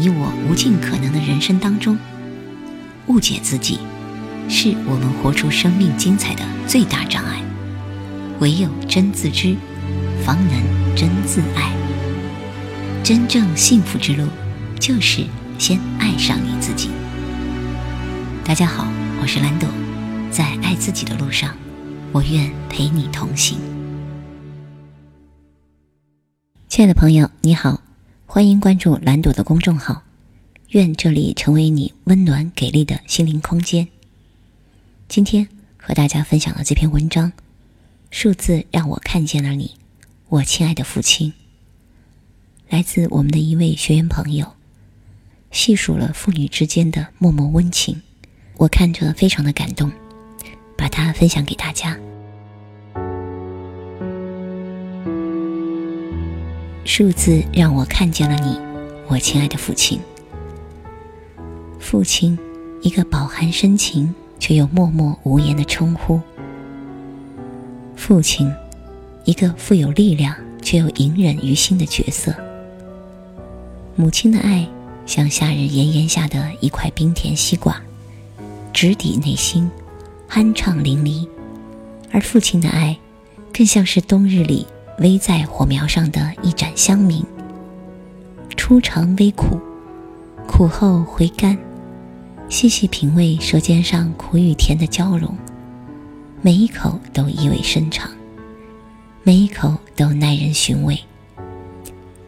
你我无尽可能的人生当中，误解自己，是我们活出生命精彩的最大障碍。唯有真自知，方能真自爱。真正幸福之路，就是先爱上你自己。大家好，我是兰朵，在爱自己的路上，我愿陪你同行。亲爱的朋友，你好。欢迎关注蓝朵的公众号，愿这里成为你温暖给力的心灵空间。今天和大家分享的这篇文章，数字让我看见了你，我亲爱的父亲。来自我们的一位学员朋友，细数了父女之间的默默温情，我看着非常的感动，把它分享给大家。数字让我看见了你，我亲爱的父亲。父亲，一个饱含深情却又默默无言的称呼。父亲，一个富有力量却又隐忍于心的角色。母亲的爱像夏日炎炎下的一块冰甜西瓜，直抵内心，酣畅淋漓；而父亲的爱，更像是冬日里。微在火苗上的一盏香茗，初尝微苦，苦后回甘，细细品味舌尖上苦与甜的交融，每一口都意味深长，每一口都耐人寻味。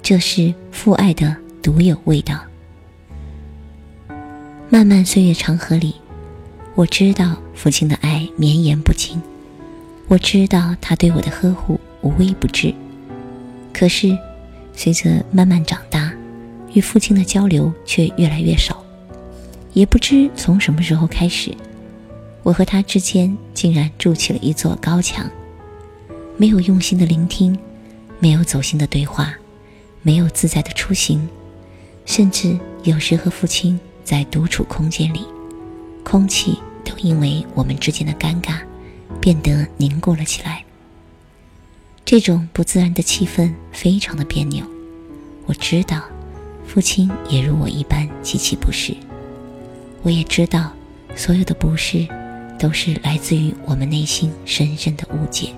这是父爱的独有味道。漫漫岁月长河里，我知道父亲的爱绵延不尽，我知道他对我的呵护。无微不至，可是随着慢慢长大，与父亲的交流却越来越少。也不知从什么时候开始，我和他之间竟然筑起了一座高墙。没有用心的聆听，没有走心的对话，没有自在的出行，甚至有时和父亲在独处空间里，空气都因为我们之间的尴尬，变得凝固了起来。这种不自然的气氛非常的别扭，我知道，父亲也如我一般极其不适。我也知道，所有的不适，都是来自于我们内心深深的误解。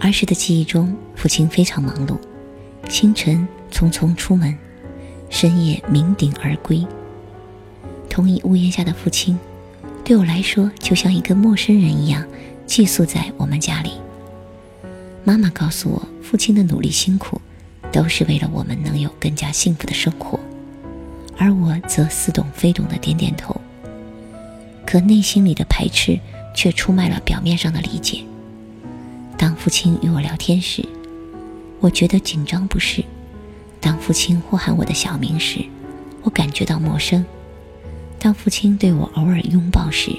儿时的记忆中，父亲非常忙碌，清晨匆匆出门，深夜酩酊而归。同一屋檐下的父亲，对我来说就像一个陌生人一样。寄宿在我们家里。妈妈告诉我，父亲的努力辛苦，都是为了我们能有更加幸福的生活，而我则似懂非懂的点点头。可内心里的排斥却出卖了表面上的理解。当父亲与我聊天时，我觉得紧张不适；当父亲呼喊我的小名时，我感觉到陌生；当父亲对我偶尔拥抱时，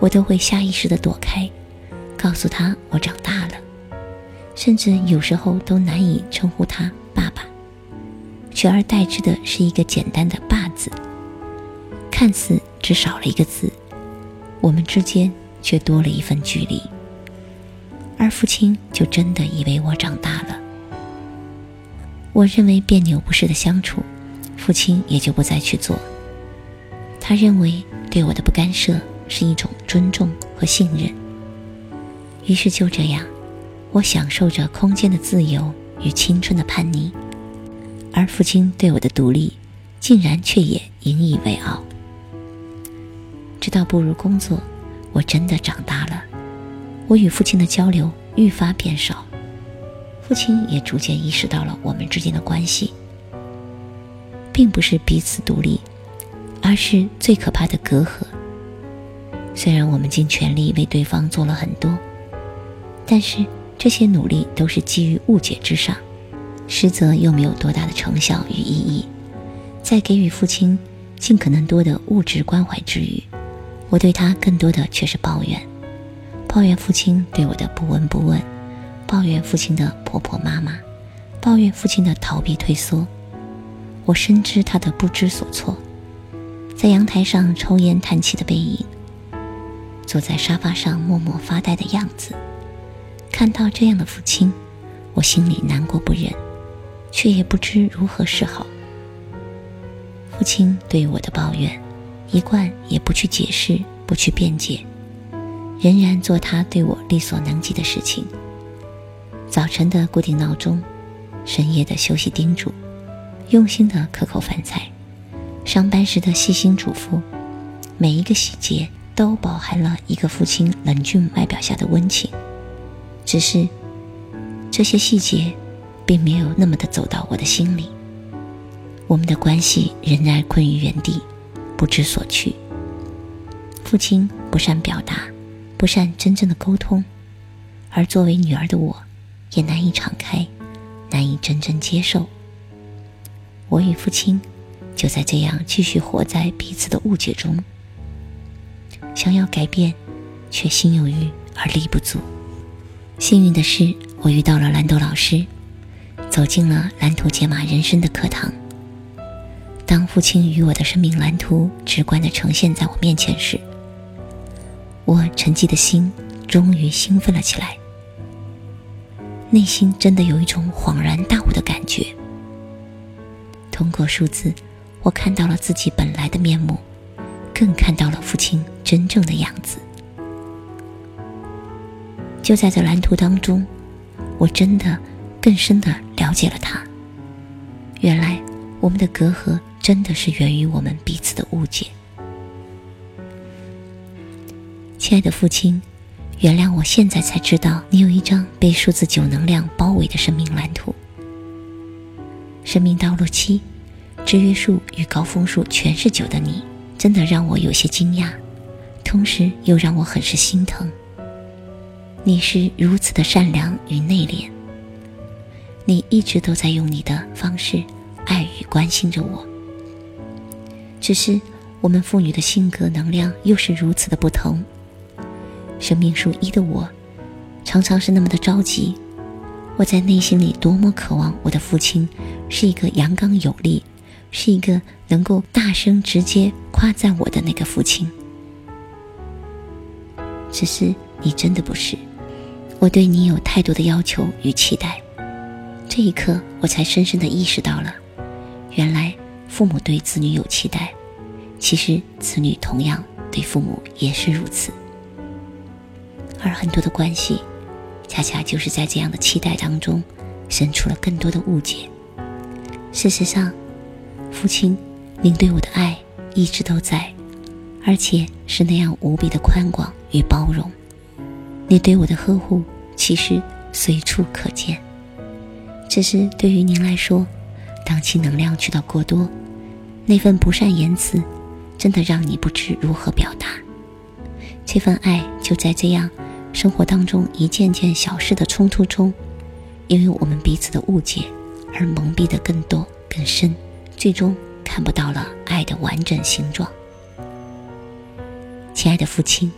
我都会下意识地躲开。告诉他我长大了，甚至有时候都难以称呼他爸爸，取而代之的是一个简单的“爸”字，看似只少了一个字，我们之间却多了一份距离。而父亲就真的以为我长大了。我认为别扭不适的相处，父亲也就不再去做。他认为对我的不干涉是一种尊重和信任。于是就这样，我享受着空间的自由与青春的叛逆，而父亲对我的独立，竟然却也引以为傲。直到步入工作，我真的长大了，我与父亲的交流愈发变少，父亲也逐渐意识到了我们之间的关系，并不是彼此独立，而是最可怕的隔阂。虽然我们尽全力为对方做了很多。但是这些努力都是基于误解之上，实则又没有多大的成效与意义。在给予父亲尽可能多的物质关怀之余，我对他更多的却是抱怨：抱怨父亲对我的不闻不问，抱怨父亲的婆婆妈妈，抱怨父亲的逃避退缩。我深知他的不知所措，在阳台上抽烟叹气的背影，坐在沙发上默默发呆的样子。看到这样的父亲，我心里难过不忍，却也不知如何是好。父亲对我的抱怨，一贯也不去解释，不去辩解，仍然做他对我力所能及的事情。早晨的固定闹钟，深夜的休息叮嘱，用心的可口饭菜，上班时的细心嘱咐，每一个细节都饱含了一个父亲冷峻外表下的温情。只是这些细节，并没有那么的走到我的心里。我们的关系仍然困于原地，不知所去。父亲不善表达，不善真正的沟通，而作为女儿的我。也难以敞开，难以真正接受。我与父亲就在这样继续活在彼此的误解中，想要改变，却心有余而力不足。幸运的是，我遇到了蓝豆老师，走进了蓝图解码人生的课堂。当父亲与我的生命蓝图直观地呈现在我面前时，我沉寂的心终于兴奋了起来。内心真的有一种恍然大悟的感觉。通过数字，我看到了自己本来的面目，更看到了父亲真正的样子。就在这蓝图当中，我真的更深的了解了他。原来，我们的隔阂真的是源于我们彼此的误解。亲爱的父亲。原谅我，现在才知道你有一张被数字九能量包围的生命蓝图。生命道路七，制约数与高峰数全是九的你，真的让我有些惊讶，同时又让我很是心疼。你是如此的善良与内敛，你一直都在用你的方式爱与关心着我。只是我们父女的性格能量又是如此的不同。生命属一的我，常常是那么的着急。我在内心里多么渴望我的父亲是一个阳刚有力，是一个能够大声直接夸赞我的那个父亲。只是你真的不是，我对你有太多的要求与期待。这一刻，我才深深的意识到了，原来父母对子女有期待，其实子女同样对父母也是如此。而很多的关系，恰恰就是在这样的期待当中，生出了更多的误解。事实上，父亲，您对我的爱一直都在，而且是那样无比的宽广与包容。你对我的呵护，其实随处可见。只是对于您来说，当其能量去到过多，那份不善言辞，真的让你不知如何表达。这份爱就在这样。生活当中一件件小事的冲突中，因为我们彼此的误解而蒙蔽的更多更深，最终看不到了爱的完整形状。亲爱的父亲，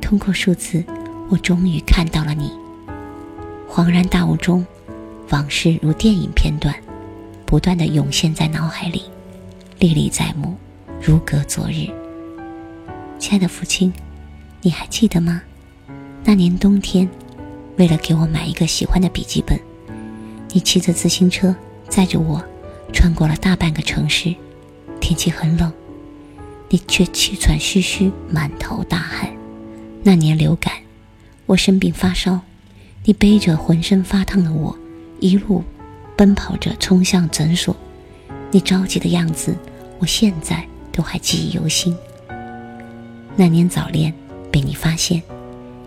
通过数字，我终于看到了你。恍然大悟中，往事如电影片段，不断的涌现在脑海里，历历在目，如隔昨日。亲爱的父亲，你还记得吗？那年冬天，为了给我买一个喜欢的笔记本，你骑着自行车载着我，穿过了大半个城市。天气很冷，你却气喘吁吁，满头大汗。那年流感，我生病发烧，你背着浑身发烫的我，一路奔跑着冲向诊所。你着急的样子，我现在都还记忆犹新。那年早恋被你发现。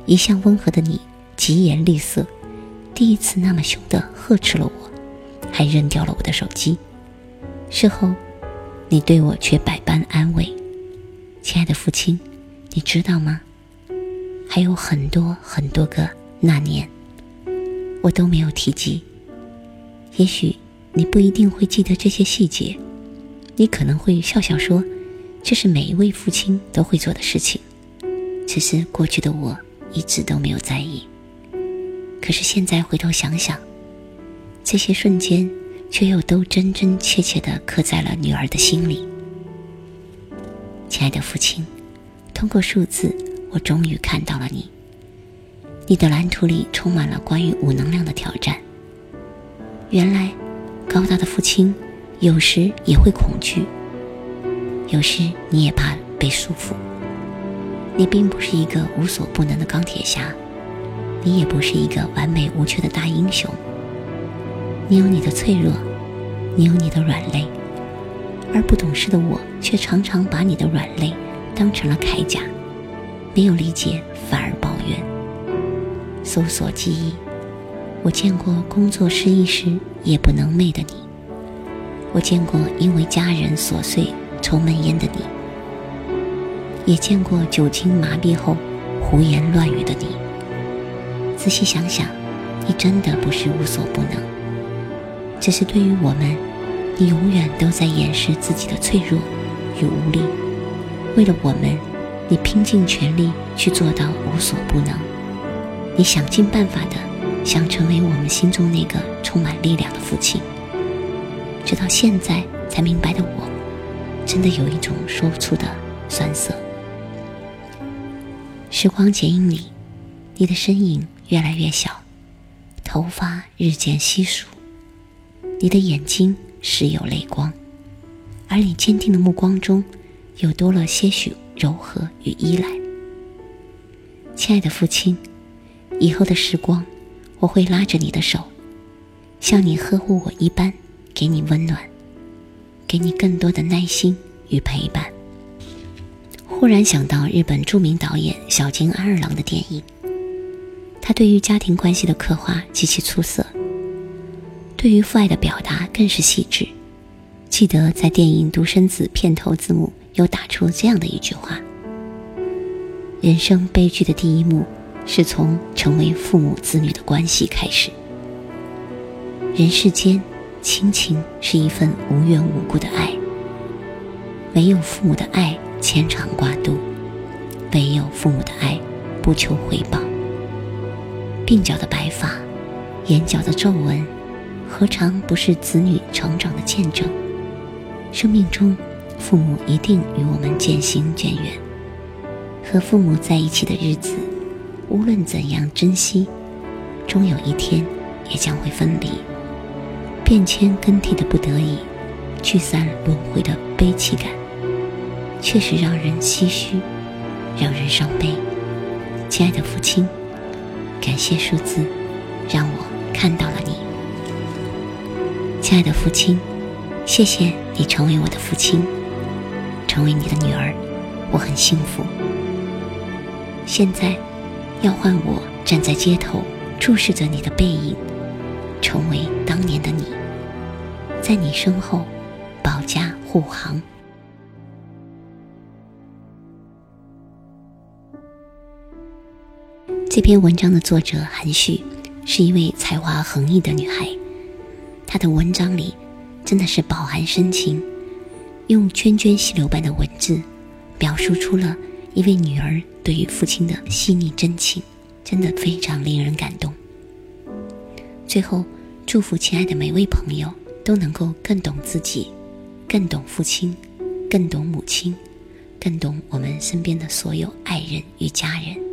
一向温和的你，疾言厉色，第一次那么凶的呵斥了我，还扔掉了我的手机。事后，你对我却百般安慰。亲爱的父亲，你知道吗？还有很多很多个那年，我都没有提及。也许你不一定会记得这些细节，你可能会笑笑说，这是每一位父亲都会做的事情。只是过去的我。一直都没有在意，可是现在回头想想，这些瞬间却又都真真切切的刻在了女儿的心里。亲爱的父亲，通过数字，我终于看到了你。你的蓝图里充满了关于无能量的挑战。原来，高大的父亲，有时也会恐惧，有时你也怕被束缚。你并不是一个无所不能的钢铁侠，你也不是一个完美无缺的大英雄。你有你的脆弱，你有你的软肋，而不懂事的我却常常把你的软肋当成了铠甲，没有理解反而抱怨。搜索记忆，我见过工作失意时夜不能寐的你，我见过因为家人琐碎抽闷烟的你，也见过酒精麻痹后胡言乱语的你。仔细想想，你真的不是无所不能。只是对于我们，你永远都在掩饰自己的脆弱与无力。为了我们，你拼尽全力去做到无所不能。你想尽办法的想成为我们心中那个充满力量的父亲。直到现在才明白的我，真的有一种说不出的酸涩。时光剪影里，你的身影越来越小，头发日渐稀疏。你的眼睛时有泪光，而你坚定的目光中，又多了些许柔和与依赖。亲爱的父亲，以后的时光，我会拉着你的手，像你呵护我一般，给你温暖，给你更多的耐心与陪伴。忽然想到日本著名导演小津安二郎的电影，他对于家庭关系的刻画极其出色。对于父爱的表达更是细致。记得在电影《独生子》片头字幕又打出这样的一句话：“人生悲剧的第一幕，是从成为父母子女的关系开始。人世间，亲情是一份无缘无故的爱。唯有父母的爱牵肠挂肚，唯有父母的爱不求回报。鬓角的白发，眼角的皱纹。”何尝不是子女成长的见证？生命中，父母一定与我们渐行渐远。和父母在一起的日子，无论怎样珍惜，终有一天也将会分离。变迁更替的不得已，聚散轮回的悲戚感，确实让人唏嘘，让人伤悲。亲爱的父亲，感谢数字，让我看到了你。亲爱的父亲，谢谢你成为我的父亲，成为你的女儿，我很幸福。现在，要换我站在街头，注视着你的背影，成为当年的你，在你身后保驾护航。这篇文章的作者韩旭是一位才华横溢的女孩。她的文章里真的是饱含深情，用涓涓细流般的文字，表述出了一位女儿对于父亲的细腻真情，真的非常令人感动。最后，祝福亲爱的每位朋友都能够更懂自己，更懂父亲，更懂母亲，更懂我们身边的所有爱人与家人。